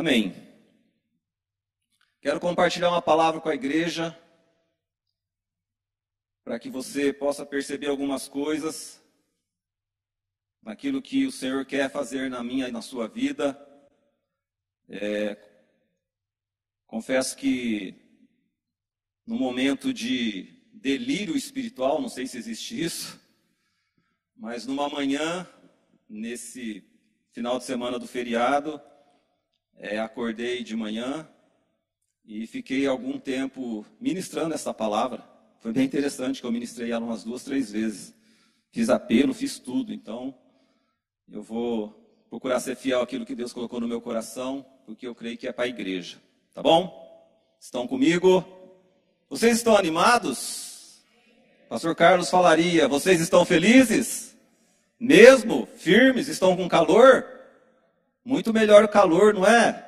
Amém. Quero compartilhar uma palavra com a igreja para que você possa perceber algumas coisas naquilo que o Senhor quer fazer na minha e na sua vida. É, confesso que no momento de delírio espiritual, não sei se existe isso, mas numa manhã, nesse final de semana do feriado, é, acordei de manhã e fiquei algum tempo ministrando essa palavra. Foi bem interessante que eu ministrei ela umas duas, três vezes. Fiz apelo, fiz tudo. Então, eu vou procurar ser fiel àquilo que Deus colocou no meu coração, porque eu creio que é para a igreja. Tá bom? Estão comigo? Vocês estão animados? Pastor Carlos falaria: vocês estão felizes? Mesmo? Firmes? Estão com calor? Muito melhor o calor, não é?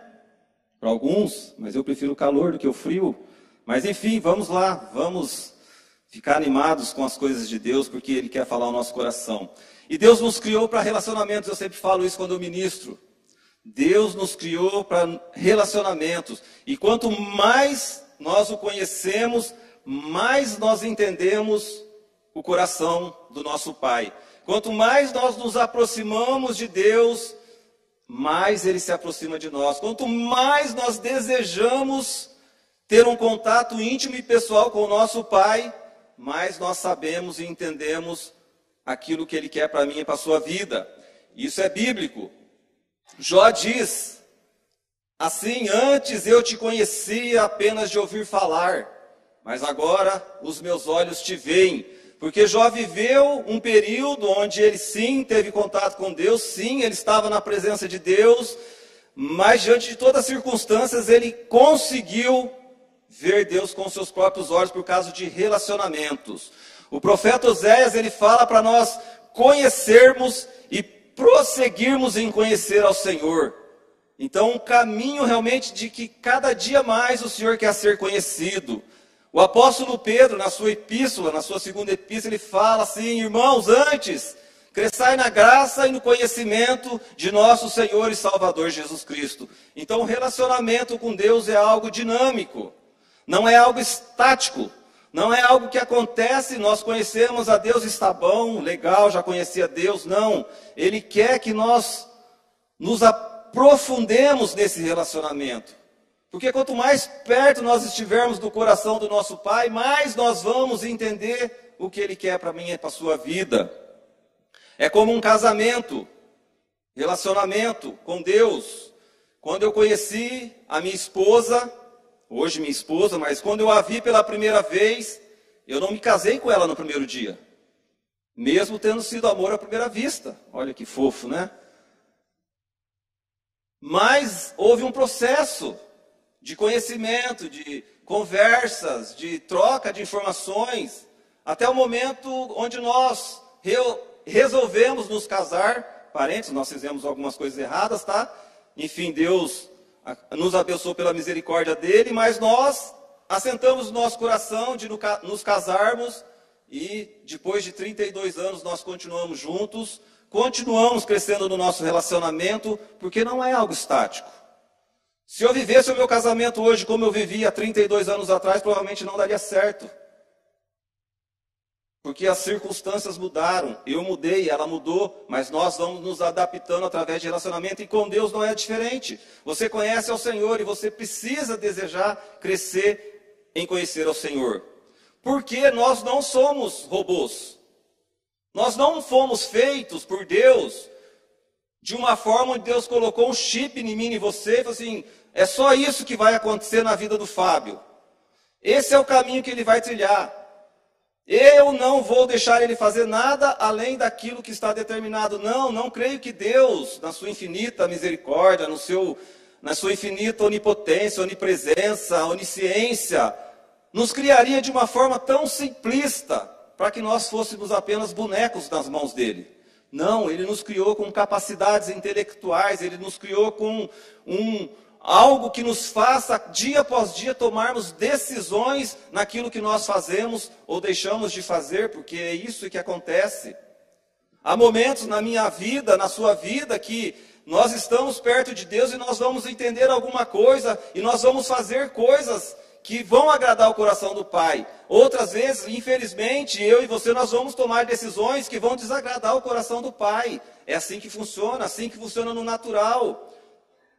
Para alguns, mas eu prefiro o calor do que o frio. Mas enfim, vamos lá, vamos ficar animados com as coisas de Deus, porque Ele quer falar o nosso coração. E Deus nos criou para relacionamentos, eu sempre falo isso quando eu ministro. Deus nos criou para relacionamentos. E quanto mais nós o conhecemos, mais nós entendemos o coração do nosso Pai. Quanto mais nós nos aproximamos de Deus, mais Ele se aproxima de nós. Quanto mais nós desejamos ter um contato íntimo e pessoal com o nosso Pai, mais nós sabemos e entendemos aquilo que Ele quer para mim e para a sua vida. Isso é bíblico. Jó diz: Assim, antes eu te conhecia apenas de ouvir falar, mas agora os meus olhos te veem. Porque Jó viveu um período onde ele sim teve contato com Deus, sim, ele estava na presença de Deus, mas diante de todas as circunstâncias ele conseguiu ver Deus com seus próprios olhos por causa de relacionamentos. O profeta Oséias, ele fala para nós conhecermos e prosseguirmos em conhecer ao Senhor. Então, um caminho realmente de que cada dia mais o Senhor quer ser conhecido. O apóstolo Pedro, na sua epístola, na sua segunda epístola, ele fala assim: irmãos, antes, cresçai na graça e no conhecimento de nosso Senhor e Salvador Jesus Cristo. Então, o relacionamento com Deus é algo dinâmico, não é algo estático. Não é algo que acontece, nós conhecemos a Deus, está bom, legal, já conhecia Deus. Não. Ele quer que nós nos aprofundemos nesse relacionamento. Porque quanto mais perto nós estivermos do coração do nosso Pai, mais nós vamos entender o que Ele quer para mim e para a sua vida. É como um casamento, relacionamento com Deus. Quando eu conheci a minha esposa, hoje minha esposa, mas quando eu a vi pela primeira vez, eu não me casei com ela no primeiro dia. Mesmo tendo sido amor à primeira vista. Olha que fofo, né? Mas houve um processo de conhecimento, de conversas, de troca de informações, até o momento onde nós re resolvemos nos casar. Parentes, nós fizemos algumas coisas erradas, tá? Enfim, Deus nos abençoou pela misericórdia dele, mas nós assentamos o nosso coração de nos casarmos e depois de 32 anos nós continuamos juntos, continuamos crescendo no nosso relacionamento, porque não é algo estático. Se eu vivesse o meu casamento hoje como eu vivia há 32 anos atrás, provavelmente não daria certo. Porque as circunstâncias mudaram, eu mudei, ela mudou, mas nós vamos nos adaptando através de relacionamento e com Deus não é diferente. Você conhece ao Senhor e você precisa desejar crescer em conhecer ao Senhor. Porque nós não somos robôs. Nós não fomos feitos por Deus de uma forma onde Deus colocou um chip em mim e você e falou assim: é só isso que vai acontecer na vida do Fábio. Esse é o caminho que ele vai trilhar. Eu não vou deixar ele fazer nada além daquilo que está determinado. Não, não creio que Deus, na sua infinita misericórdia, no seu, na sua infinita onipotência, onipresença, onisciência, nos criaria de uma forma tão simplista para que nós fôssemos apenas bonecos nas mãos dele. Não, ele nos criou com capacidades intelectuais, ele nos criou com um, algo que nos faça dia após dia tomarmos decisões naquilo que nós fazemos ou deixamos de fazer, porque é isso que acontece. Há momentos na minha vida, na sua vida, que nós estamos perto de Deus e nós vamos entender alguma coisa e nós vamos fazer coisas que vão agradar o coração do Pai. Outras vezes, infelizmente, eu e você nós vamos tomar decisões que vão desagradar o coração do Pai. É assim que funciona, assim que funciona no natural.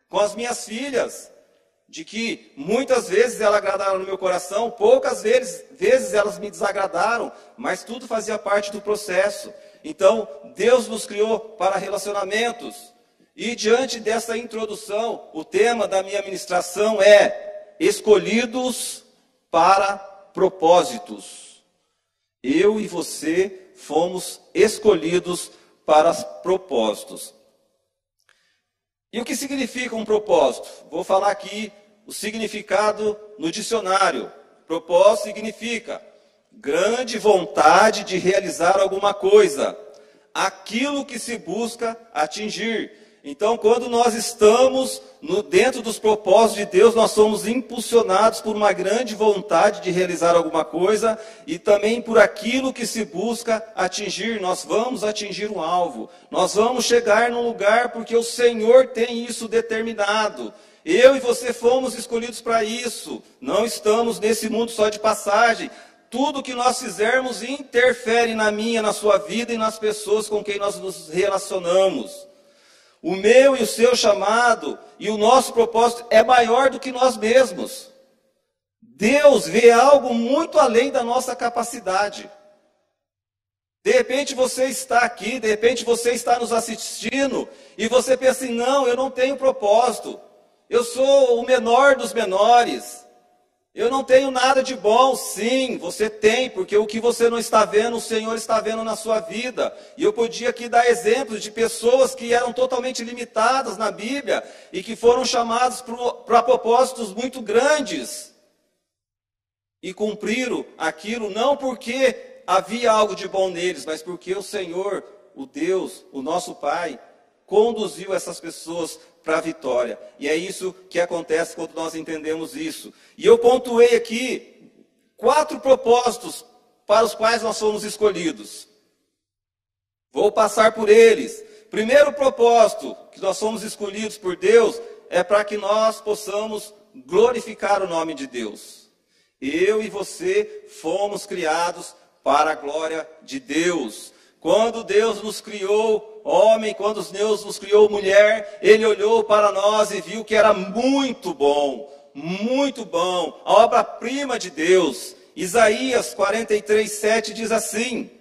Com as minhas filhas, de que muitas vezes elas agradaram no meu coração, poucas vezes, vezes elas me desagradaram, mas tudo fazia parte do processo. Então, Deus nos criou para relacionamentos. E diante dessa introdução, o tema da minha ministração é escolhidos para propósitos. Eu e você fomos escolhidos para propósitos. E o que significa um propósito? Vou falar aqui o significado no dicionário. Propósito significa grande vontade de realizar alguma coisa, aquilo que se busca atingir. Então, quando nós estamos no, dentro dos propósitos de Deus, nós somos impulsionados por uma grande vontade de realizar alguma coisa e também por aquilo que se busca atingir. Nós vamos atingir um alvo, nós vamos chegar num lugar porque o Senhor tem isso determinado. Eu e você fomos escolhidos para isso. Não estamos nesse mundo só de passagem. Tudo que nós fizermos interfere na minha, na sua vida e nas pessoas com quem nós nos relacionamos. O meu e o seu chamado e o nosso propósito é maior do que nós mesmos. Deus vê algo muito além da nossa capacidade. De repente você está aqui, de repente você está nos assistindo e você pensa assim: não, eu não tenho propósito. Eu sou o menor dos menores. Eu não tenho nada de bom. Sim, você tem, porque o que você não está vendo, o Senhor está vendo na sua vida. E eu podia aqui dar exemplos de pessoas que eram totalmente limitadas na Bíblia e que foram chamadas para propósitos muito grandes. E cumpriram aquilo não porque havia algo de bom neles, mas porque o Senhor, o Deus, o nosso Pai, conduziu essas pessoas para a vitória. E é isso que acontece quando nós entendemos isso. E eu pontuei aqui quatro propósitos para os quais nós fomos escolhidos. Vou passar por eles. Primeiro propósito que nós somos escolhidos por Deus é para que nós possamos glorificar o nome de Deus. Eu e você fomos criados para a glória de Deus. Quando Deus nos criou homem, quando Deus nos criou mulher, Ele olhou para nós e viu que era muito bom, muito bom, a obra-prima de Deus. Isaías 43, 7 diz assim: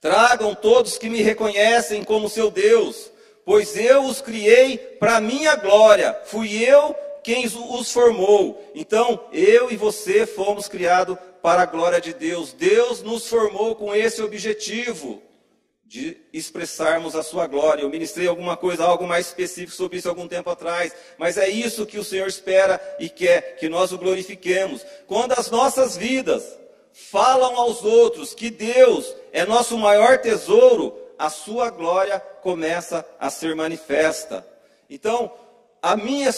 Tragam todos que me reconhecem como seu Deus, pois eu os criei para minha glória, fui eu quem os formou. Então, eu e você fomos criados para a glória de Deus. Deus nos formou com esse objetivo de expressarmos a sua glória. Eu ministrei alguma coisa, algo mais específico sobre isso algum tempo atrás, mas é isso que o Senhor espera e quer que nós o glorifiquemos. Quando as nossas vidas falam aos outros que Deus é nosso maior tesouro, a sua glória começa a ser manifesta. Então, a minha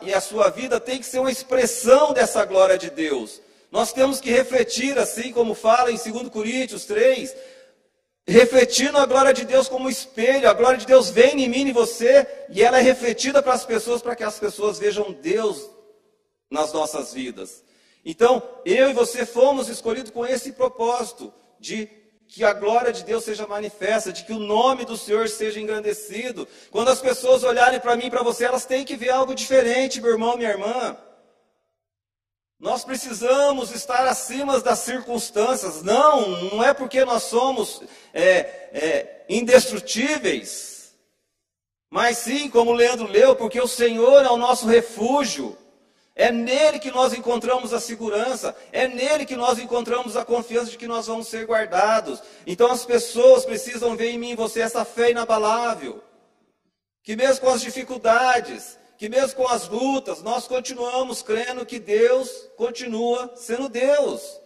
e a sua vida tem que ser uma expressão dessa glória de Deus. Nós temos que refletir, assim como fala em 2 Coríntios 3, refletindo a glória de Deus como espelho. A glória de Deus vem em mim e você, e ela é refletida para as pessoas, para que as pessoas vejam Deus nas nossas vidas. Então, eu e você fomos escolhidos com esse propósito de que a glória de Deus seja manifesta, de que o nome do Senhor seja engrandecido. Quando as pessoas olharem para mim e para você, elas têm que ver algo diferente, meu irmão, minha irmã. Nós precisamos estar acima das circunstâncias. Não, não é porque nós somos é, é, indestrutíveis. Mas sim, como o Leandro leu, porque o Senhor é o nosso refúgio. É nele que nós encontramos a segurança, é nele que nós encontramos a confiança de que nós vamos ser guardados. Então as pessoas precisam ver em mim e você essa fé inabalável. Que mesmo com as dificuldades, que mesmo com as lutas, nós continuamos crendo que Deus continua sendo Deus.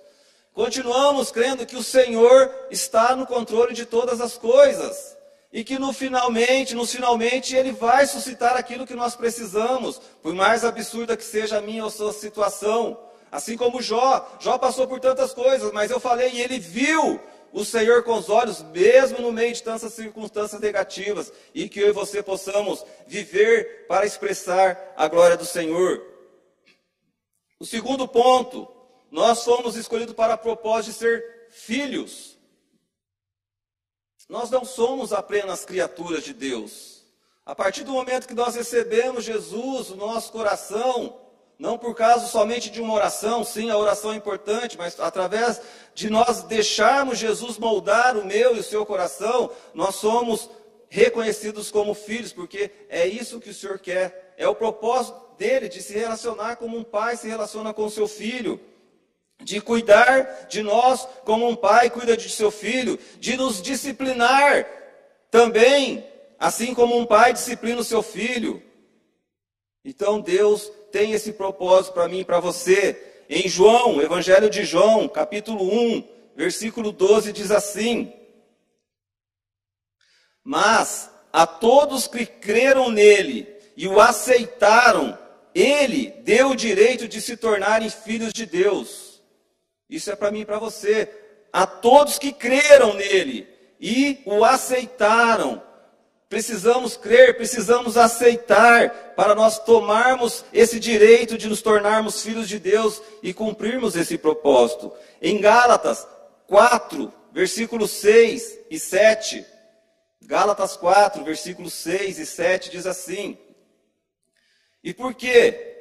Continuamos crendo que o Senhor está no controle de todas as coisas. E que no finalmente, no finalmente, Ele vai suscitar aquilo que nós precisamos, por mais absurda que seja a minha ou sua situação. Assim como Jó, Jó passou por tantas coisas, mas eu falei, e ele viu o Senhor com os olhos, mesmo no meio de tantas circunstâncias negativas, e que eu e você possamos viver para expressar a glória do Senhor. O segundo ponto, nós fomos escolhidos para a propósito de ser filhos. Nós não somos apenas criaturas de Deus. A partir do momento que nós recebemos Jesus no nosso coração, não por causa somente de uma oração, sim, a oração é importante, mas através de nós deixarmos Jesus moldar o meu e o seu coração, nós somos reconhecidos como filhos, porque é isso que o Senhor quer. É o propósito dele de se relacionar como um pai se relaciona com seu filho de cuidar de nós como um pai cuida de seu filho, de nos disciplinar também, assim como um pai disciplina o seu filho. Então Deus tem esse propósito para mim e para você. Em João, Evangelho de João, capítulo 1, versículo 12 diz assim: Mas a todos que creram nele e o aceitaram, ele deu o direito de se tornarem filhos de Deus isso é para mim e para você. A todos que creram nele e o aceitaram. Precisamos crer, precisamos aceitar para nós tomarmos esse direito de nos tornarmos filhos de Deus e cumprirmos esse propósito. Em Gálatas 4, versículos 6 e 7. Gálatas 4, versículos 6 e 7 diz assim: E por quê?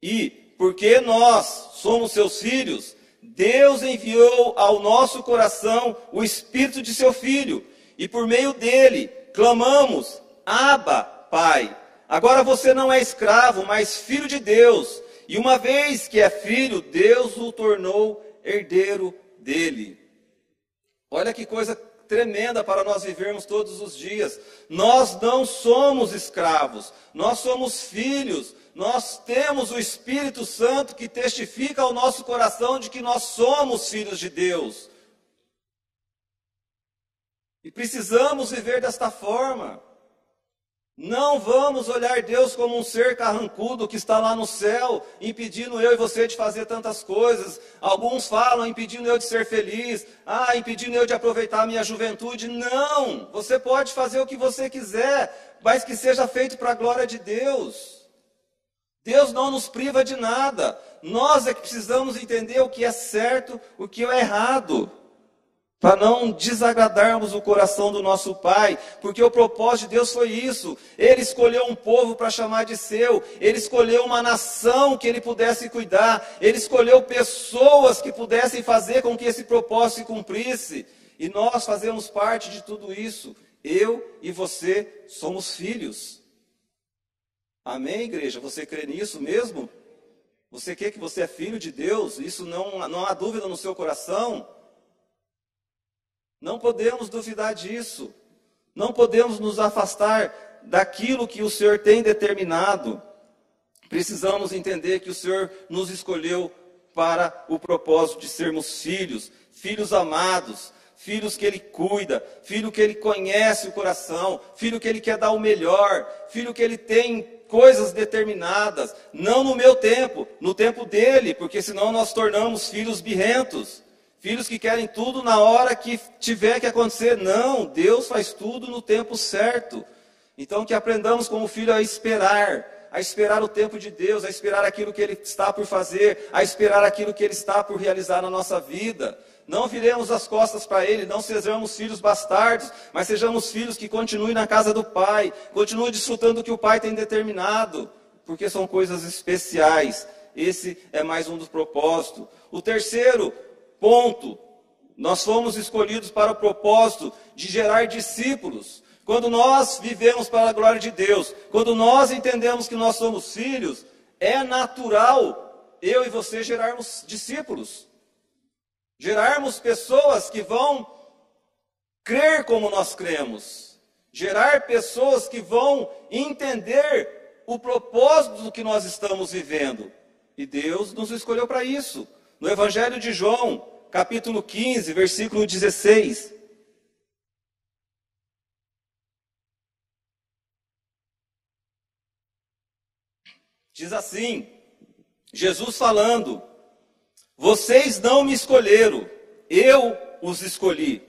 E porque nós somos seus filhos, Deus enviou ao nosso coração o Espírito de seu Filho, e por meio dele clamamos: Abba, Pai. Agora você não é escravo, mas filho de Deus. E uma vez que é filho, Deus o tornou herdeiro dele. Olha que coisa tremenda para nós vivermos todos os dias. Nós não somos escravos, nós somos filhos, nós temos o Espírito Santo que testifica ao nosso coração de que nós somos filhos de Deus. E precisamos viver desta forma. Não vamos olhar Deus como um ser carrancudo que está lá no céu, impedindo eu e você de fazer tantas coisas. Alguns falam impedindo eu de ser feliz, ah, impedindo eu de aproveitar a minha juventude. Não! Você pode fazer o que você quiser, mas que seja feito para a glória de Deus. Deus não nos priva de nada. Nós é que precisamos entender o que é certo, o que é errado. Para não desagradarmos o coração do nosso Pai, porque o propósito de Deus foi isso. Ele escolheu um povo para chamar de seu, ele escolheu uma nação que ele pudesse cuidar, ele escolheu pessoas que pudessem fazer com que esse propósito se cumprisse. E nós fazemos parte de tudo isso. Eu e você somos filhos. Amém, igreja? Você crê nisso mesmo? Você quer que você é filho de Deus? Isso não, não há dúvida no seu coração? Não podemos duvidar disso. Não podemos nos afastar daquilo que o Senhor tem determinado. Precisamos entender que o Senhor nos escolheu para o propósito de sermos filhos, filhos amados, filhos que ele cuida, filho que ele conhece o coração, filho que ele quer dar o melhor, filho que ele tem coisas determinadas, não no meu tempo, no tempo dele, porque senão nós tornamos filhos birrentos, filhos que querem tudo na hora que tiver que acontecer. Não, Deus faz tudo no tempo certo. Então que aprendamos como filho a esperar, a esperar o tempo de Deus, a esperar aquilo que Ele está por fazer, a esperar aquilo que Ele está por realizar na nossa vida. Não viremos as costas para Ele, não sejamos filhos bastardos, mas sejamos filhos que continuem na casa do Pai, continuem desfrutando o que o Pai tem determinado, porque são coisas especiais. Esse é mais um dos propósitos. O terceiro ponto, nós fomos escolhidos para o propósito de gerar discípulos. Quando nós vivemos para a glória de Deus, quando nós entendemos que nós somos filhos, é natural eu e você gerarmos discípulos gerarmos pessoas que vão crer como nós cremos, gerar pessoas que vão entender o propósito do que nós estamos vivendo. E Deus nos escolheu para isso. No Evangelho de João, capítulo 15, versículo 16. Diz assim: Jesus falando, vocês não me escolheram, eu os escolhi.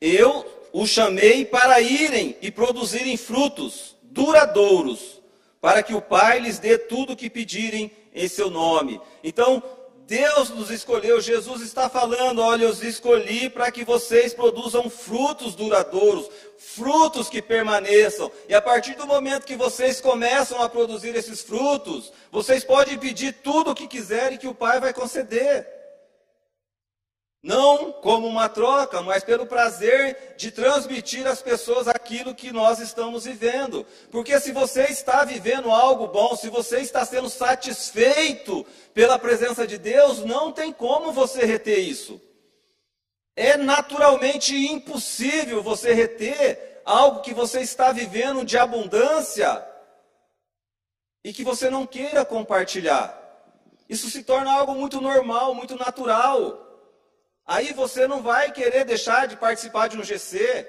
Eu os chamei para irem e produzirem frutos duradouros, para que o Pai lhes dê tudo o que pedirem em seu nome. Então, Deus nos escolheu, Jesus está falando: olha, eu os escolhi para que vocês produzam frutos duradouros, frutos que permaneçam. E a partir do momento que vocês começam a produzir esses frutos, vocês podem pedir tudo o que quiserem que o Pai vai conceder. Não como uma troca, mas pelo prazer de transmitir às pessoas aquilo que nós estamos vivendo. Porque se você está vivendo algo bom, se você está sendo satisfeito pela presença de Deus, não tem como você reter isso. É naturalmente impossível você reter algo que você está vivendo de abundância e que você não queira compartilhar. Isso se torna algo muito normal, muito natural. Aí você não vai querer deixar de participar de um GC.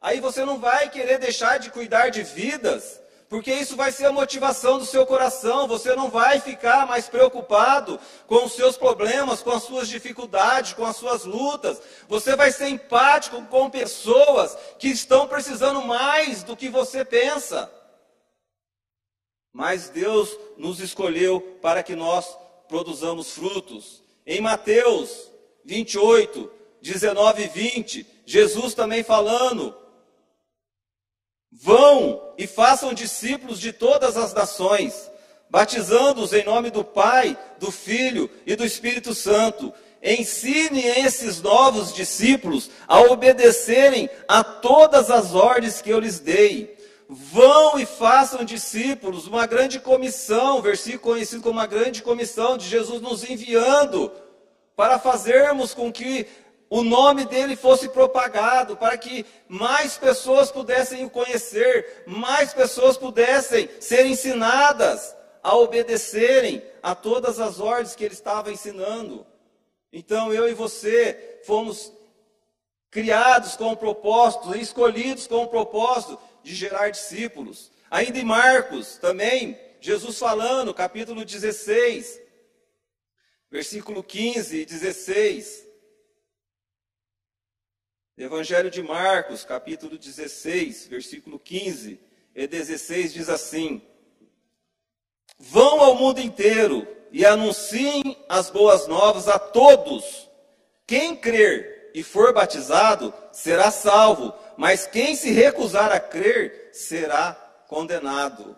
Aí você não vai querer deixar de cuidar de vidas, porque isso vai ser a motivação do seu coração. Você não vai ficar mais preocupado com os seus problemas, com as suas dificuldades, com as suas lutas. Você vai ser empático com pessoas que estão precisando mais do que você pensa. Mas Deus nos escolheu para que nós produzamos frutos. Em Mateus 28, 19 e 20, Jesus também falando: Vão e façam discípulos de todas as nações, batizando-os em nome do Pai, do Filho e do Espírito Santo. Ensine esses novos discípulos a obedecerem a todas as ordens que eu lhes dei. Vão e façam discípulos, uma grande comissão, versículo conhecido como uma grande comissão de Jesus nos enviando para fazermos com que o nome dele fosse propagado, para que mais pessoas pudessem o conhecer, mais pessoas pudessem ser ensinadas a obedecerem a todas as ordens que ele estava ensinando. Então eu e você fomos criados com o propósito, escolhidos com o propósito de gerar discípulos. Ainda em Marcos também, Jesus falando, capítulo 16, versículo 15 e 16. Evangelho de Marcos, capítulo 16, versículo 15 e 16 diz assim: Vão ao mundo inteiro e anunciem as boas novas a todos. Quem crer e for batizado será salvo, mas quem se recusar a crer será condenado.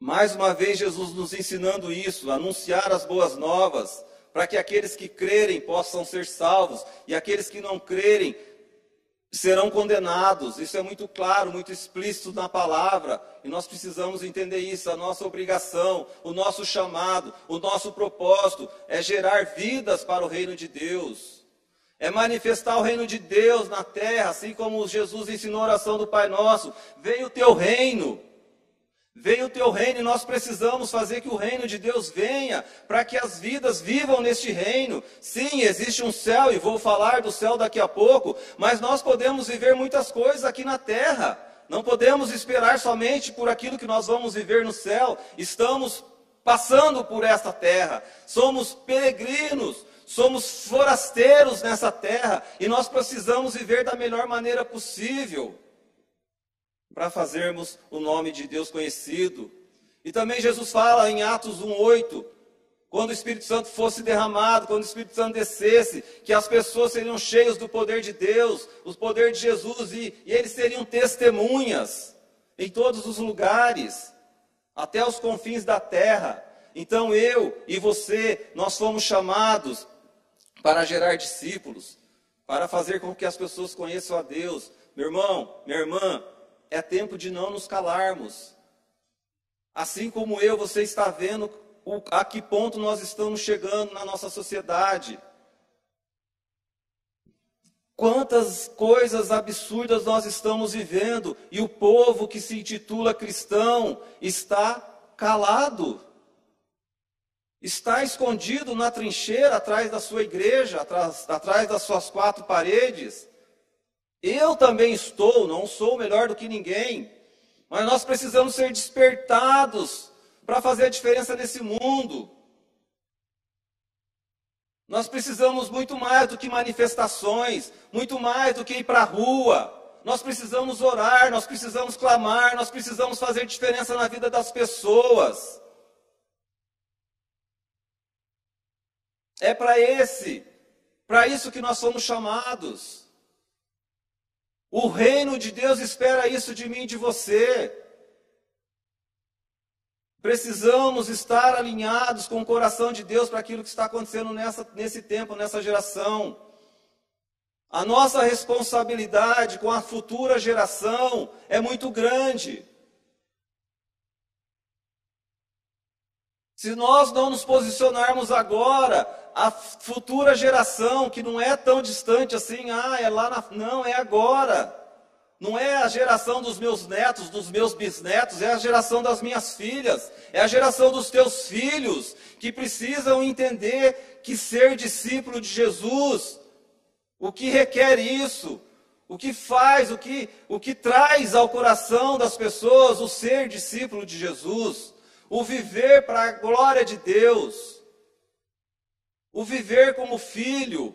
Mais uma vez, Jesus nos ensinando isso, anunciar as boas novas, para que aqueles que crerem possam ser salvos e aqueles que não crerem serão condenados. Isso é muito claro, muito explícito na palavra, e nós precisamos entender isso. A nossa obrigação, o nosso chamado, o nosso propósito é gerar vidas para o reino de Deus. É manifestar o reino de Deus na terra, assim como Jesus ensinou a oração do Pai Nosso: Venha o teu reino. Venha o teu reino e nós precisamos fazer que o reino de Deus venha, para que as vidas vivam neste reino. Sim, existe um céu e vou falar do céu daqui a pouco, mas nós podemos viver muitas coisas aqui na terra. Não podemos esperar somente por aquilo que nós vamos viver no céu. Estamos passando por esta terra. Somos peregrinos, somos forasteiros nessa terra e nós precisamos viver da melhor maneira possível para fazermos o nome de Deus conhecido. E também Jesus fala em Atos 1:8, quando o Espírito Santo fosse derramado, quando o Espírito Santo descesse, que as pessoas seriam cheias do poder de Deus, o poder de Jesus, e, e eles seriam testemunhas em todos os lugares, até os confins da terra. Então eu e você, nós fomos chamados para gerar discípulos, para fazer com que as pessoas conheçam a Deus. Meu irmão, minha irmã, é tempo de não nos calarmos. Assim como eu, você está vendo a que ponto nós estamos chegando na nossa sociedade. Quantas coisas absurdas nós estamos vivendo e o povo que se intitula cristão está calado. Está escondido na trincheira atrás da sua igreja, atrás, atrás das suas quatro paredes. Eu também estou, não sou melhor do que ninguém, mas nós precisamos ser despertados para fazer a diferença nesse mundo. Nós precisamos muito mais do que manifestações, muito mais do que ir para a rua. Nós precisamos orar, nós precisamos clamar, nós precisamos fazer diferença na vida das pessoas. É para esse, para isso que nós somos chamados. O reino de Deus espera isso de mim e de você. Precisamos estar alinhados com o coração de Deus para aquilo que está acontecendo nessa, nesse tempo, nessa geração. A nossa responsabilidade com a futura geração é muito grande. Se nós não nos posicionarmos agora, a futura geração, que não é tão distante assim, ah, é lá na. Não, é agora. Não é a geração dos meus netos, dos meus bisnetos, é a geração das minhas filhas, é a geração dos teus filhos, que precisam entender que ser discípulo de Jesus, o que requer isso, o que faz, o que, o que traz ao coração das pessoas o ser discípulo de Jesus, o viver para a glória de Deus, o viver como filho,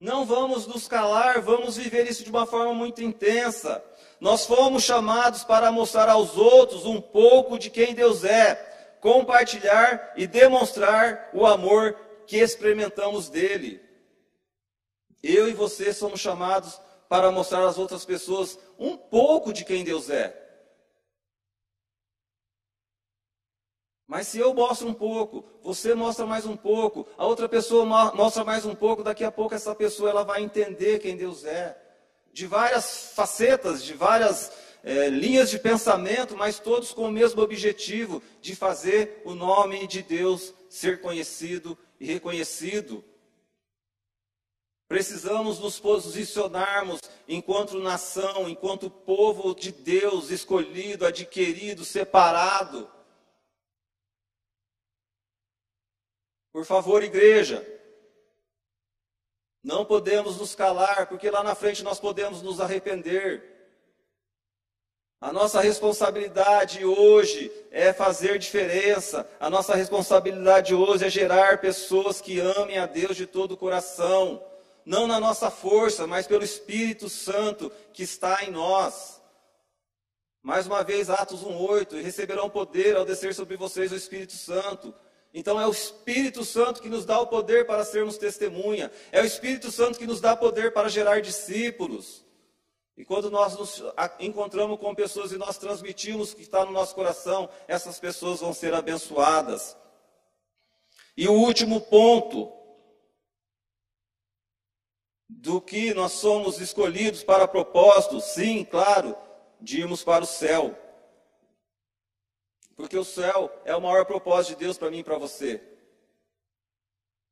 não vamos nos calar, vamos viver isso de uma forma muito intensa. Nós fomos chamados para mostrar aos outros um pouco de quem Deus é, compartilhar e demonstrar o amor que experimentamos dele. Eu e você somos chamados para mostrar às outras pessoas um pouco de quem Deus é. Mas se eu mostro um pouco, você mostra mais um pouco, a outra pessoa mostra mais um pouco, daqui a pouco essa pessoa ela vai entender quem Deus é. De várias facetas, de várias é, linhas de pensamento, mas todos com o mesmo objetivo de fazer o nome de Deus ser conhecido e reconhecido. Precisamos nos posicionarmos enquanto nação, enquanto povo de Deus escolhido, adquirido, separado Por favor, igreja, não podemos nos calar, porque lá na frente nós podemos nos arrepender. A nossa responsabilidade hoje é fazer diferença. A nossa responsabilidade hoje é gerar pessoas que amem a Deus de todo o coração. Não na nossa força, mas pelo Espírito Santo que está em nós. Mais uma vez, Atos 1,8: receberão poder ao descer sobre vocês o Espírito Santo. Então é o Espírito Santo que nos dá o poder para sermos testemunha. É o Espírito Santo que nos dá poder para gerar discípulos. E quando nós nos encontramos com pessoas e nós transmitimos o que está no nosso coração, essas pessoas vão ser abençoadas. E o último ponto do que nós somos escolhidos para propósito, sim, claro, de irmos para o céu. Porque o céu é o maior propósito de Deus para mim e para você.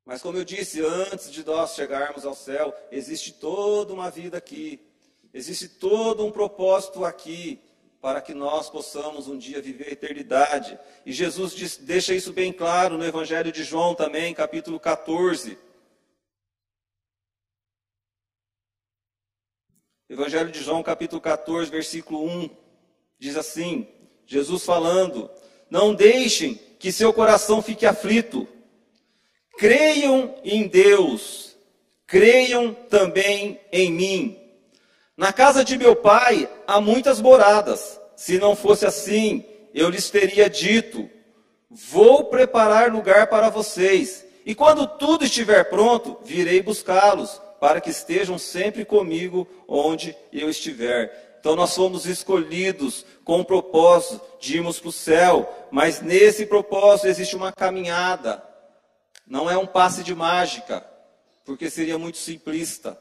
Mas como eu disse, antes de nós chegarmos ao céu, existe toda uma vida aqui. Existe todo um propósito aqui para que nós possamos um dia viver a eternidade. E Jesus diz, deixa isso bem claro no Evangelho de João também, capítulo 14. Evangelho de João, capítulo 14, versículo 1, diz assim: Jesus falando: Não deixem que seu coração fique aflito. Creiam em Deus, creiam também em mim. Na casa de meu pai há muitas moradas. Se não fosse assim, eu lhes teria dito: Vou preparar lugar para vocês. E quando tudo estiver pronto, virei buscá-los, para que estejam sempre comigo onde eu estiver. Então nós fomos escolhidos com o propósito de irmos para o céu, mas nesse propósito existe uma caminhada. Não é um passe de mágica, porque seria muito simplista.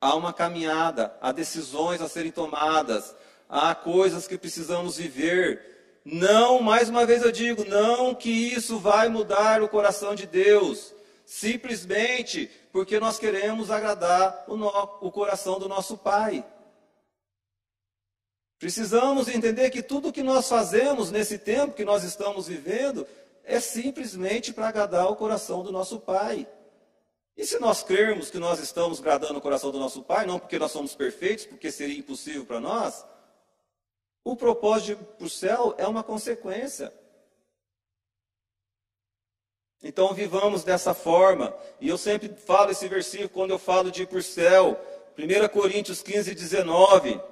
Há uma caminhada, há decisões a serem tomadas, há coisas que precisamos viver. Não, mais uma vez eu digo, não que isso vai mudar o coração de Deus, simplesmente porque nós queremos agradar o, no, o coração do nosso Pai. Precisamos entender que tudo que nós fazemos nesse tempo que nós estamos vivendo é simplesmente para agradar o coração do nosso Pai. E se nós crermos que nós estamos agradando o coração do nosso Pai, não porque nós somos perfeitos, porque seria impossível para nós, o propósito para o céu é uma consequência. Então vivamos dessa forma. E eu sempre falo esse versículo quando eu falo de ir para o céu. 1 Coríntios 15, 19.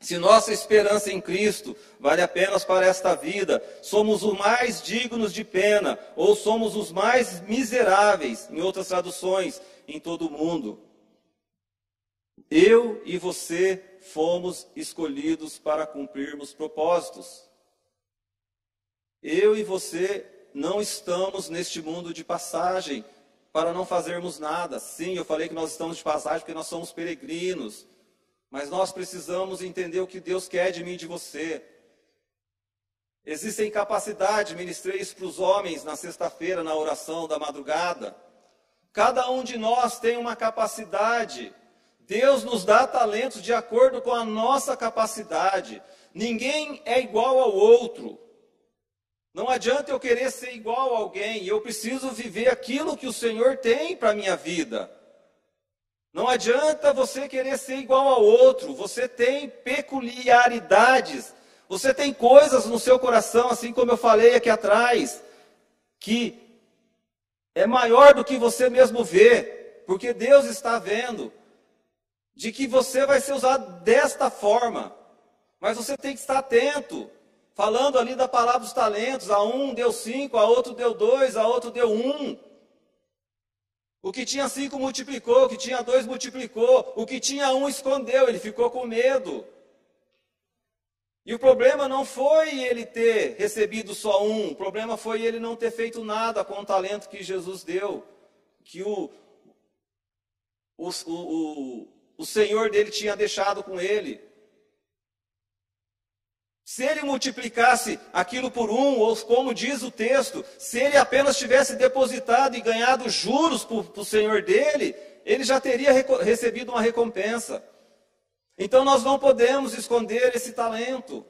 Se nossa esperança em Cristo vale apenas para esta vida, somos os mais dignos de pena, ou somos os mais miseráveis, em outras traduções, em todo o mundo. Eu e você fomos escolhidos para cumprirmos propósitos. Eu e você não estamos neste mundo de passagem para não fazermos nada. Sim, eu falei que nós estamos de passagem porque nós somos peregrinos. Mas nós precisamos entender o que Deus quer de mim e de você. Existem capacidade, ministrei isso para os homens na sexta-feira, na oração da madrugada. Cada um de nós tem uma capacidade. Deus nos dá talentos de acordo com a nossa capacidade. Ninguém é igual ao outro. Não adianta eu querer ser igual a alguém, eu preciso viver aquilo que o Senhor tem para a minha vida. Não adianta você querer ser igual ao outro, você tem peculiaridades, você tem coisas no seu coração, assim como eu falei aqui atrás, que é maior do que você mesmo vê, porque Deus está vendo, de que você vai ser usado desta forma, mas você tem que estar atento, falando ali da palavra dos talentos, a um deu cinco, a outro deu dois, a outro deu um. O que tinha cinco multiplicou, o que tinha dois multiplicou, o que tinha um escondeu, ele ficou com medo. E o problema não foi ele ter recebido só um, o problema foi ele não ter feito nada com o talento que Jesus deu, que o, o, o, o Senhor dele tinha deixado com ele. Se ele multiplicasse aquilo por um, ou como diz o texto, se ele apenas tivesse depositado e ganhado juros para o senhor dele, ele já teria recebido uma recompensa. Então nós não podemos esconder esse talento.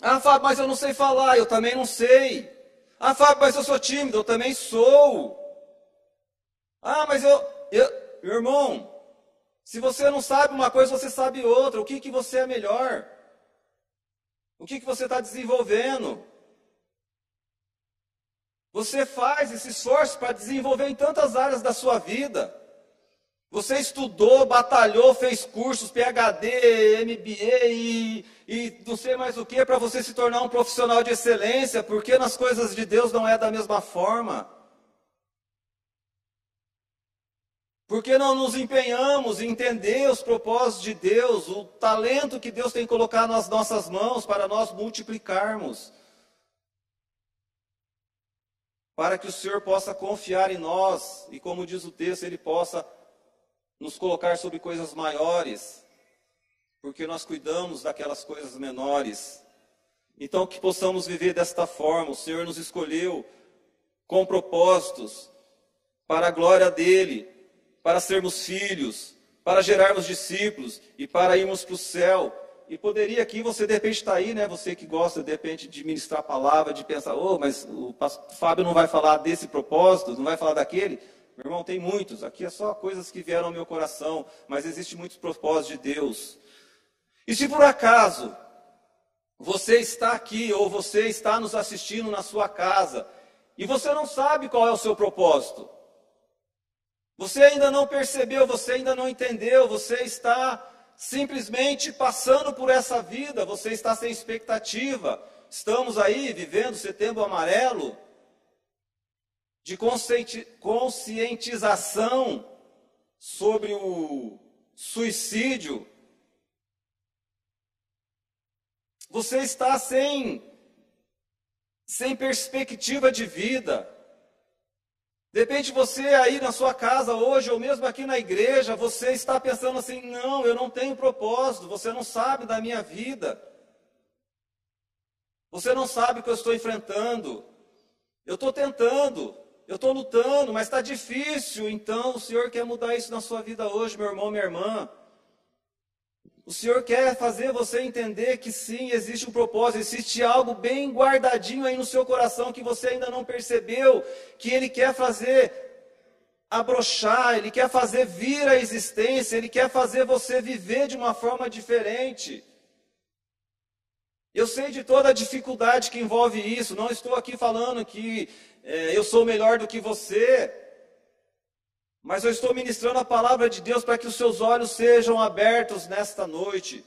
Ah, Fábio, mas eu não sei falar, eu também não sei. Ah, Fábio, mas eu sou tímido, eu também sou. Ah, mas eu, eu meu irmão, se você não sabe uma coisa, você sabe outra. O que, que você é melhor? O que, que você está desenvolvendo? Você faz esse esforço para desenvolver em tantas áreas da sua vida. Você estudou, batalhou, fez cursos, PhD, MBA e, e não sei mais o que para você se tornar um profissional de excelência, porque nas coisas de Deus não é da mesma forma. Porque não nos empenhamos em entender os propósitos de Deus, o talento que Deus tem colocado nas nossas mãos para nós multiplicarmos. Para que o Senhor possa confiar em nós e, como diz o texto, Ele possa nos colocar sobre coisas maiores, porque nós cuidamos daquelas coisas menores. Então, que possamos viver desta forma. O Senhor nos escolheu com propósitos para a glória dEle para sermos filhos, para gerarmos discípulos e para irmos para o céu. E poderia aqui, você de repente está aí, né? Você que gosta de repente de ministrar a palavra, de pensar, oh, mas o Fábio não vai falar desse propósito, não vai falar daquele. Meu irmão, tem muitos. Aqui é só coisas que vieram ao meu coração, mas existe muitos propósitos de Deus. E se por acaso você está aqui ou você está nos assistindo na sua casa e você não sabe qual é o seu propósito, você ainda não percebeu, você ainda não entendeu, você está simplesmente passando por essa vida, você está sem expectativa. Estamos aí vivendo setembro amarelo de conscientização sobre o suicídio. Você está sem sem perspectiva de vida. De repente você aí na sua casa hoje, ou mesmo aqui na igreja, você está pensando assim: não, eu não tenho propósito, você não sabe da minha vida. Você não sabe o que eu estou enfrentando. Eu estou tentando, eu estou lutando, mas está difícil. Então o Senhor quer mudar isso na sua vida hoje, meu irmão, minha irmã. O Senhor quer fazer você entender que sim, existe um propósito, existe algo bem guardadinho aí no seu coração que você ainda não percebeu, que Ele quer fazer abrochar, Ele quer fazer vir à existência, Ele quer fazer você viver de uma forma diferente. Eu sei de toda a dificuldade que envolve isso. Não estou aqui falando que é, eu sou melhor do que você. Mas eu estou ministrando a palavra de Deus para que os seus olhos sejam abertos nesta noite.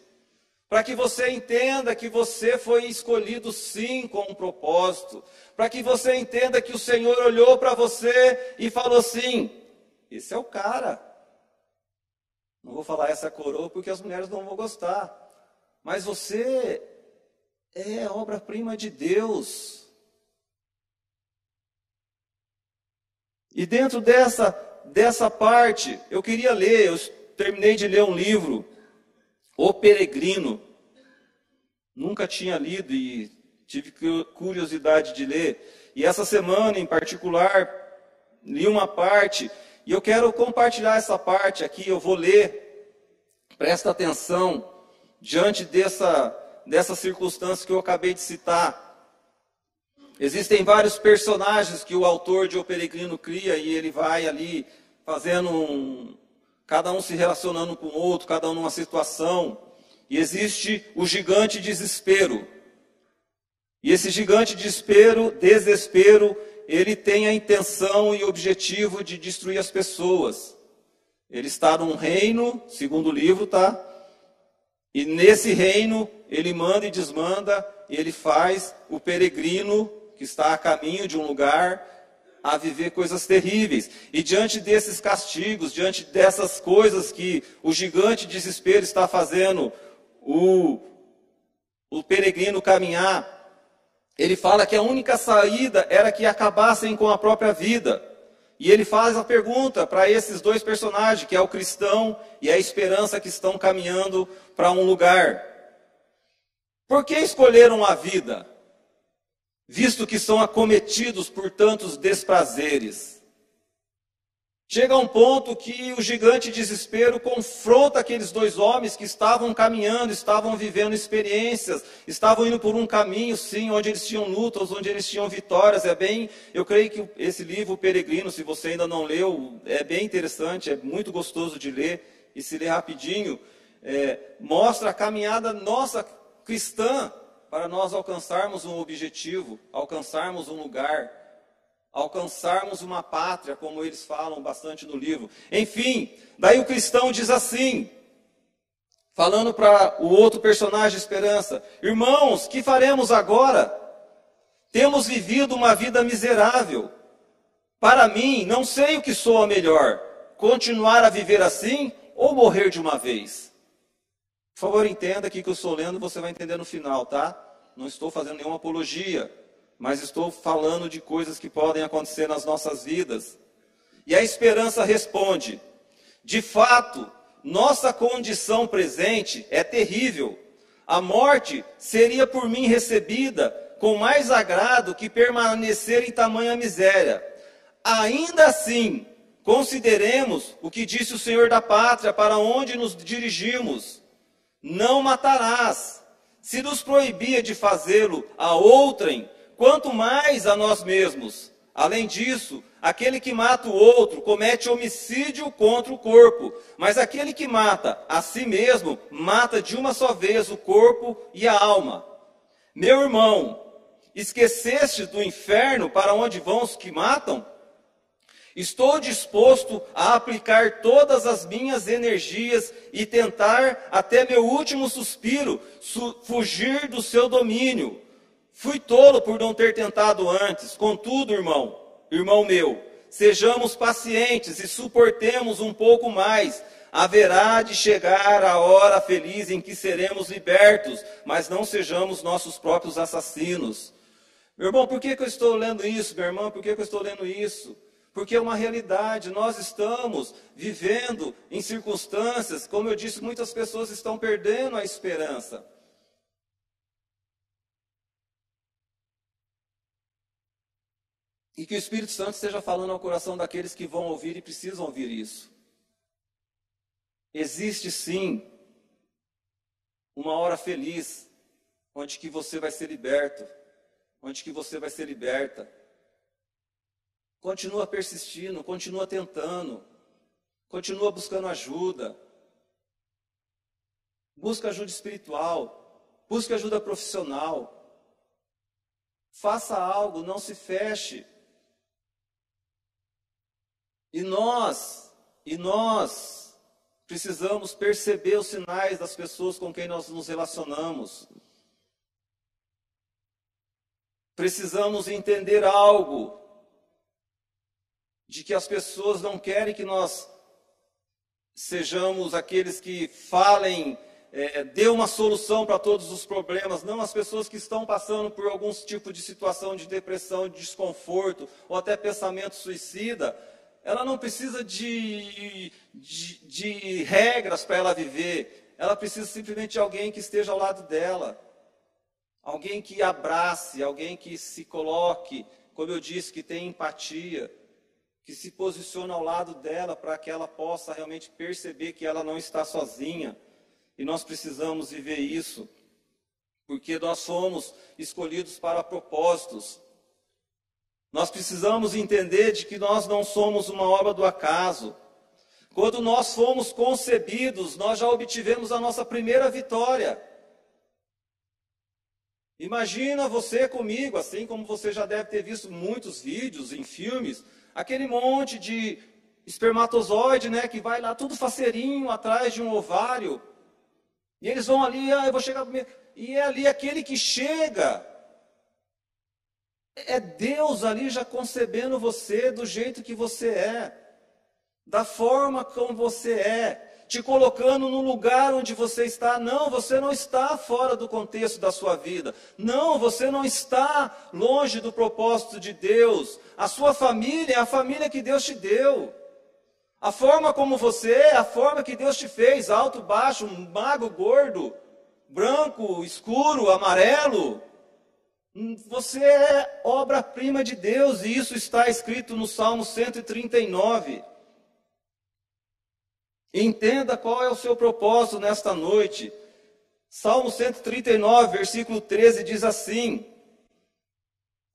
Para que você entenda que você foi escolhido sim com um propósito. Para que você entenda que o Senhor olhou para você e falou assim: esse é o cara. Não vou falar essa coroa porque as mulheres não vão gostar. Mas você é obra-prima de Deus. E dentro dessa, dessa parte, eu queria ler, eu terminei de ler um livro, O Peregrino. Nunca tinha lido e tive curiosidade de ler. E essa semana, em particular, li uma parte e eu quero compartilhar essa parte aqui, eu vou ler. Presta atenção diante dessa, dessa circunstância que eu acabei de citar. Existem vários personagens que o autor de O Peregrino cria e ele vai ali fazendo um, cada um se relacionando com o outro, cada um numa situação. E existe o gigante desespero. E esse gigante desespero, desespero, ele tem a intenção e objetivo de destruir as pessoas. Ele está num reino, segundo o livro, tá? E nesse reino, ele manda e desmanda, e ele faz o peregrino que está a caminho de um lugar a viver coisas terríveis. E diante desses castigos, diante dessas coisas que o gigante desespero está fazendo o, o peregrino caminhar, ele fala que a única saída era que acabassem com a própria vida. E ele faz a pergunta para esses dois personagens, que é o cristão e a esperança que estão caminhando para um lugar. Por que escolheram a vida, visto que são acometidos por tantos desprazeres? Chega um ponto que o gigante desespero confronta aqueles dois homens que estavam caminhando, estavam vivendo experiências, estavam indo por um caminho, sim, onde eles tinham lutas, onde eles tinham vitórias. É bem, eu creio que esse livro, Peregrino, se você ainda não leu, é bem interessante, é muito gostoso de ler e se ler rapidinho, é, mostra a caminhada nossa cristã para nós alcançarmos um objetivo, alcançarmos um lugar alcançarmos uma pátria, como eles falam bastante no livro. Enfim, daí o cristão diz assim, falando para o outro personagem Esperança: Irmãos, que faremos agora? Temos vivido uma vida miserável. Para mim, não sei o que soa melhor: continuar a viver assim ou morrer de uma vez. Por favor, entenda o que eu estou lendo, você vai entender no final, tá? Não estou fazendo nenhuma apologia mas estou falando de coisas que podem acontecer nas nossas vidas. E a esperança responde: de fato, nossa condição presente é terrível. A morte seria por mim recebida com mais agrado que permanecer em tamanha miséria. Ainda assim, consideremos o que disse o Senhor da pátria para onde nos dirigimos: não matarás. Se nos proibia de fazê-lo a outrem, quanto mais a nós mesmos. Além disso, aquele que mata o outro comete homicídio contra o corpo, mas aquele que mata a si mesmo mata de uma só vez o corpo e a alma. Meu irmão, esqueceste do inferno para onde vão os que matam? Estou disposto a aplicar todas as minhas energias e tentar, até meu último suspiro, su fugir do seu domínio. Fui tolo por não ter tentado antes. Contudo, irmão, irmão meu, sejamos pacientes e suportemos um pouco mais. Haverá de chegar a hora feliz em que seremos libertos, mas não sejamos nossos próprios assassinos. Meu irmão, por que, que eu estou lendo isso, meu irmão? Por que, que eu estou lendo isso? Porque é uma realidade, nós estamos vivendo em circunstâncias, como eu disse, muitas pessoas estão perdendo a esperança. E que o Espírito Santo esteja falando ao coração daqueles que vão ouvir e precisam ouvir isso. Existe sim uma hora feliz onde que você vai ser liberto, onde que você vai ser liberta. Continua persistindo, continua tentando, continua buscando ajuda. Busca ajuda espiritual. busque ajuda profissional. Faça algo, não se feche. E nós, e nós precisamos perceber os sinais das pessoas com quem nós nos relacionamos. Precisamos entender algo de que as pessoas não querem que nós sejamos aqueles que falem, é, dê uma solução para todos os problemas, não as pessoas que estão passando por algum tipo de situação de depressão, de desconforto, ou até pensamento suicida, ela não precisa de, de, de regras para ela viver, ela precisa simplesmente de alguém que esteja ao lado dela, alguém que abrace, alguém que se coloque, como eu disse, que tem empatia que se posiciona ao lado dela para que ela possa realmente perceber que ela não está sozinha. E nós precisamos viver isso, porque nós somos escolhidos para propósitos. Nós precisamos entender de que nós não somos uma obra do acaso. Quando nós fomos concebidos, nós já obtivemos a nossa primeira vitória. Imagina você comigo, assim como você já deve ter visto muitos vídeos em filmes, aquele monte de espermatozoide, né, que vai lá tudo faceirinho atrás de um ovário. E eles vão ali, ah, eu vou chegar primeiro. E é ali aquele que chega. É Deus ali já concebendo você do jeito que você é, da forma como você é te colocando no lugar onde você está. Não, você não está fora do contexto da sua vida. Não, você não está longe do propósito de Deus. A sua família é a família que Deus te deu. A forma como você é, a forma que Deus te fez, alto, baixo, magro, gordo, branco, escuro, amarelo. Você é obra-prima de Deus e isso está escrito no Salmo 139. Entenda qual é o seu propósito nesta noite. Salmo 139, versículo 13 diz assim: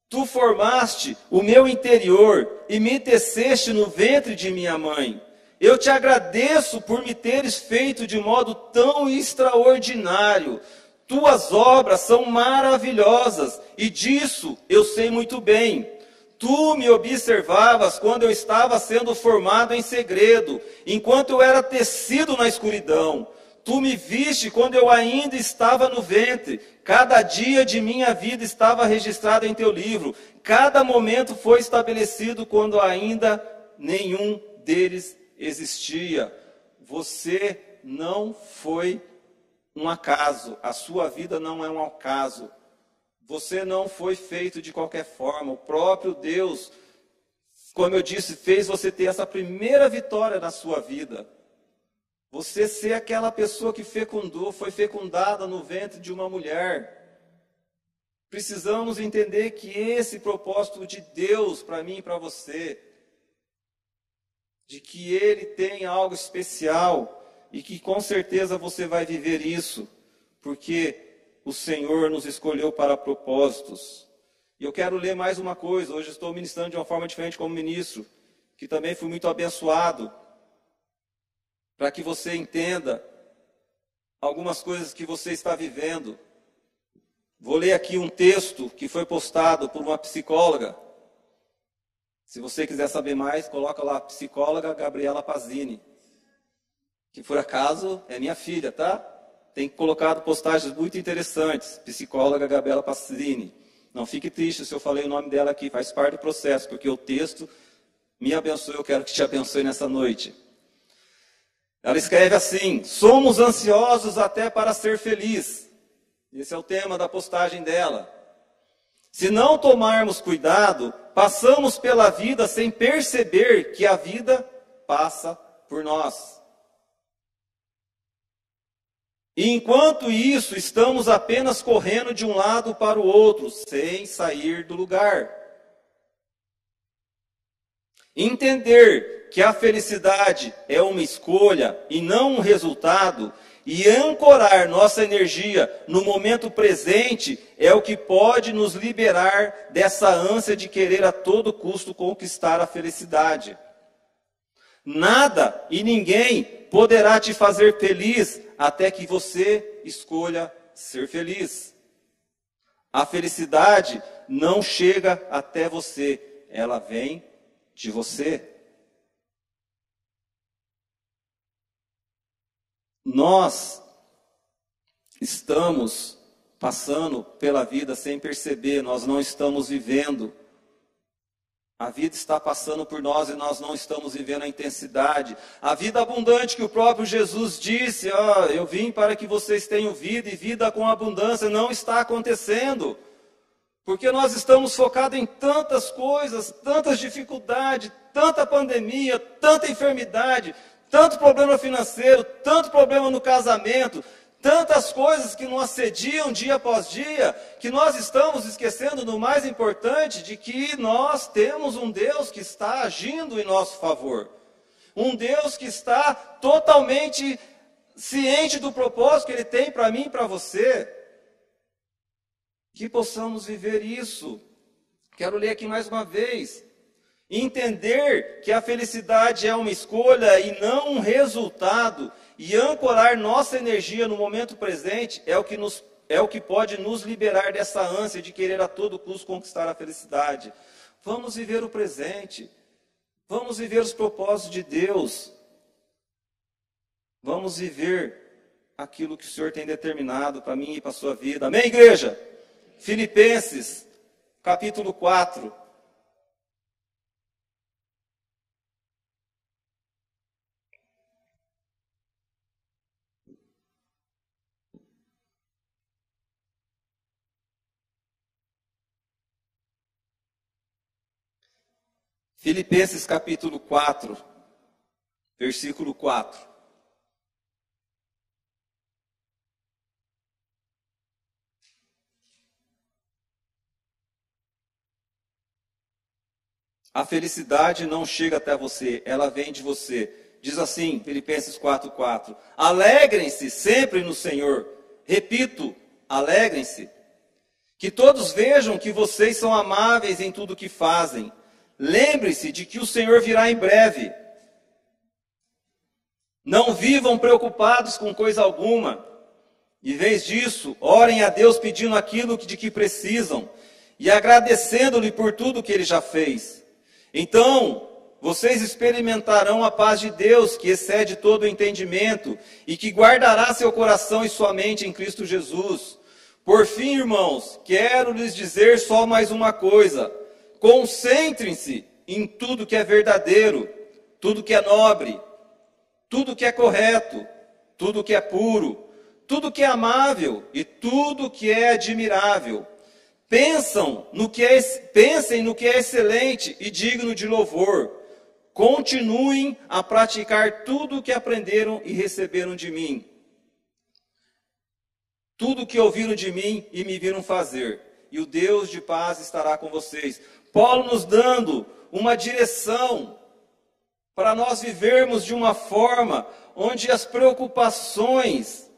Tu formaste o meu interior e me teceste no ventre de minha mãe. Eu te agradeço por me teres feito de modo tão extraordinário. Tuas obras são maravilhosas e disso eu sei muito bem. Tu me observavas quando eu estava sendo formado em segredo, enquanto eu era tecido na escuridão. Tu me viste quando eu ainda estava no ventre. Cada dia de minha vida estava registrado em teu livro. Cada momento foi estabelecido quando ainda nenhum deles existia. Você não foi um acaso. A sua vida não é um acaso. Você não foi feito de qualquer forma. O próprio Deus, como eu disse, fez você ter essa primeira vitória na sua vida. Você ser aquela pessoa que fecundou, foi fecundada no ventre de uma mulher. Precisamos entender que esse propósito de Deus para mim e para você, de que Ele tem algo especial e que com certeza você vai viver isso, porque o Senhor nos escolheu para propósitos. E eu quero ler mais uma coisa. Hoje estou ministrando de uma forma diferente como ministro, que também fui muito abençoado, para que você entenda algumas coisas que você está vivendo. Vou ler aqui um texto que foi postado por uma psicóloga. Se você quiser saber mais, coloca lá psicóloga Gabriela Pazini, que por acaso é minha filha, tá? Tem colocado postagens muito interessantes. Psicóloga Gabriela Pastrini. Não fique triste se eu falei o nome dela aqui, faz parte do processo, porque o texto me abençoe, eu quero que te abençoe nessa noite. Ela escreve assim: Somos ansiosos até para ser feliz. Esse é o tema da postagem dela. Se não tomarmos cuidado, passamos pela vida sem perceber que a vida passa por nós. E enquanto isso, estamos apenas correndo de um lado para o outro, sem sair do lugar. Entender que a felicidade é uma escolha e não um resultado, e ancorar nossa energia no momento presente é o que pode nos liberar dessa ânsia de querer a todo custo conquistar a felicidade. Nada e ninguém poderá te fazer feliz até que você escolha ser feliz. A felicidade não chega até você, ela vem de você. Nós estamos passando pela vida sem perceber, nós não estamos vivendo. A vida está passando por nós e nós não estamos vivendo a intensidade. A vida abundante que o próprio Jesus disse: oh, Eu vim para que vocês tenham vida e vida com abundância, não está acontecendo. Porque nós estamos focados em tantas coisas, tantas dificuldades, tanta pandemia, tanta enfermidade, tanto problema financeiro, tanto problema no casamento, tantas coisas que nos assediam dia após dia, que nós estamos esquecendo do mais importante, de que nós temos um Deus que está agindo em nosso favor. Um Deus que está totalmente ciente do propósito que Ele tem para mim e para você. Que possamos viver isso. Quero ler aqui mais uma vez. Entender que a felicidade é uma escolha e não um resultado e ancorar nossa energia no momento presente é o que nos é o que pode nos liberar dessa ânsia de querer a todo custo conquistar a felicidade. Vamos viver o presente. Vamos viver os propósitos de Deus. Vamos viver aquilo que o Senhor tem determinado para mim e para a sua vida. Amém, igreja? Filipenses, capítulo 4. Filipenses capítulo 4, versículo 4. A felicidade não chega até você, ela vem de você. Diz assim, Filipenses 4:4. Alegrem-se sempre no Senhor. Repito, alegrem-se. Que todos vejam que vocês são amáveis em tudo que fazem. Lembre-se de que o Senhor virá em breve. Não vivam preocupados com coisa alguma. Em vez disso, orem a Deus pedindo aquilo de que precisam e agradecendo-lhe por tudo que ele já fez. Então, vocês experimentarão a paz de Deus, que excede todo o entendimento e que guardará seu coração e sua mente em Cristo Jesus. Por fim, irmãos, quero lhes dizer só mais uma coisa Concentrem-se em tudo que é verdadeiro, tudo que é nobre, tudo que é correto, tudo que é puro, tudo que é amável e tudo que é admirável. Pensam no que é, pensem no que é excelente e digno de louvor. Continuem a praticar tudo o que aprenderam e receberam de mim. Tudo que ouviram de mim e me viram fazer. E o Deus de paz estará com vocês. Paulo nos dando uma direção para nós vivermos de uma forma onde as preocupações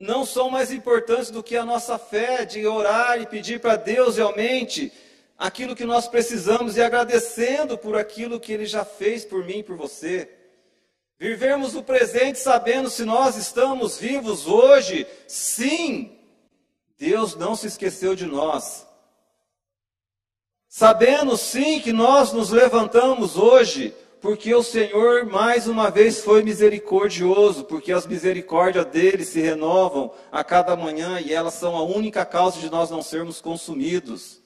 não são mais importantes do que a nossa fé de orar e pedir para Deus realmente aquilo que nós precisamos e agradecendo por aquilo que Ele já fez por mim e por você. Vivermos o presente sabendo se nós estamos vivos hoje, sim, Deus não se esqueceu de nós. Sabendo sim que nós nos levantamos hoje, porque o Senhor mais uma vez foi misericordioso, porque as misericórdias dele se renovam a cada manhã e elas são a única causa de nós não sermos consumidos.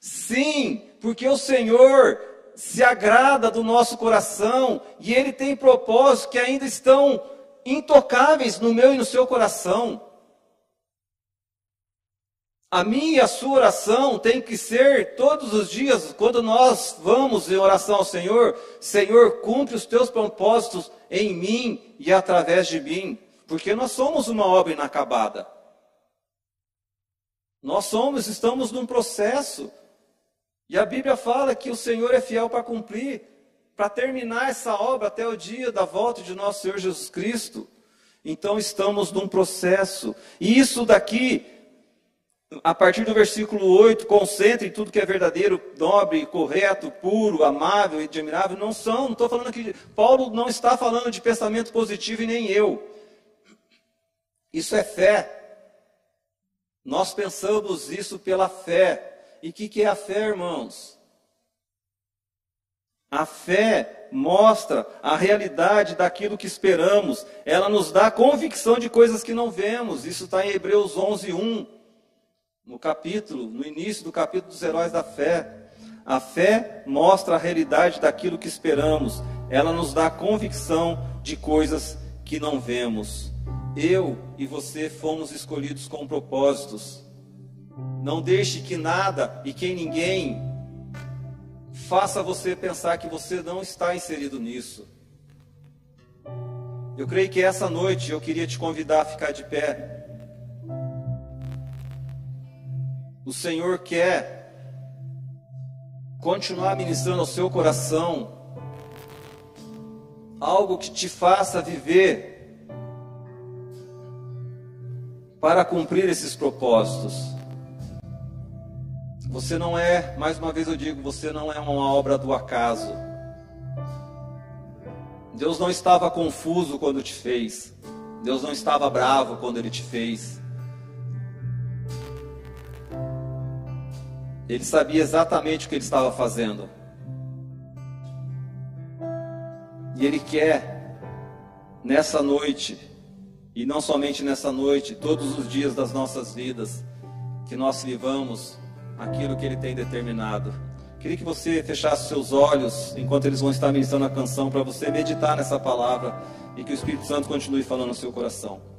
Sim, porque o Senhor se agrada do nosso coração e ele tem propósitos que ainda estão intocáveis no meu e no seu coração. A minha e a sua oração tem que ser todos os dias, quando nós vamos em oração ao Senhor, Senhor, cumpre os teus propósitos em mim e através de mim, porque nós somos uma obra inacabada. Nós somos, estamos num processo. E a Bíblia fala que o Senhor é fiel para cumprir, para terminar essa obra até o dia da volta de nosso Senhor Jesus Cristo. Então estamos num processo. E isso daqui a partir do versículo 8, concentre tudo que é verdadeiro, nobre, correto, puro, amável e admirável. Não são, não estou falando que. Paulo não está falando de pensamento positivo e nem eu. Isso é fé. Nós pensamos isso pela fé. E o que, que é a fé, irmãos? A fé mostra a realidade daquilo que esperamos. Ela nos dá convicção de coisas que não vemos. Isso está em Hebreus 11, 1. No capítulo, no início do capítulo dos heróis da fé. A fé mostra a realidade daquilo que esperamos. Ela nos dá convicção de coisas que não vemos. Eu e você fomos escolhidos com propósitos. Não deixe que nada e que ninguém faça você pensar que você não está inserido nisso. Eu creio que essa noite eu queria te convidar a ficar de pé. O Senhor quer continuar ministrando ao seu coração algo que te faça viver para cumprir esses propósitos. Você não é, mais uma vez eu digo, você não é uma obra do acaso. Deus não estava confuso quando te fez. Deus não estava bravo quando ele te fez. Ele sabia exatamente o que ele estava fazendo. E ele quer, nessa noite, e não somente nessa noite, todos os dias das nossas vidas, que nós vivamos aquilo que Ele tem determinado. Queria que você fechasse seus olhos enquanto eles vão estar ministrando a canção para você meditar nessa palavra e que o Espírito Santo continue falando no seu coração.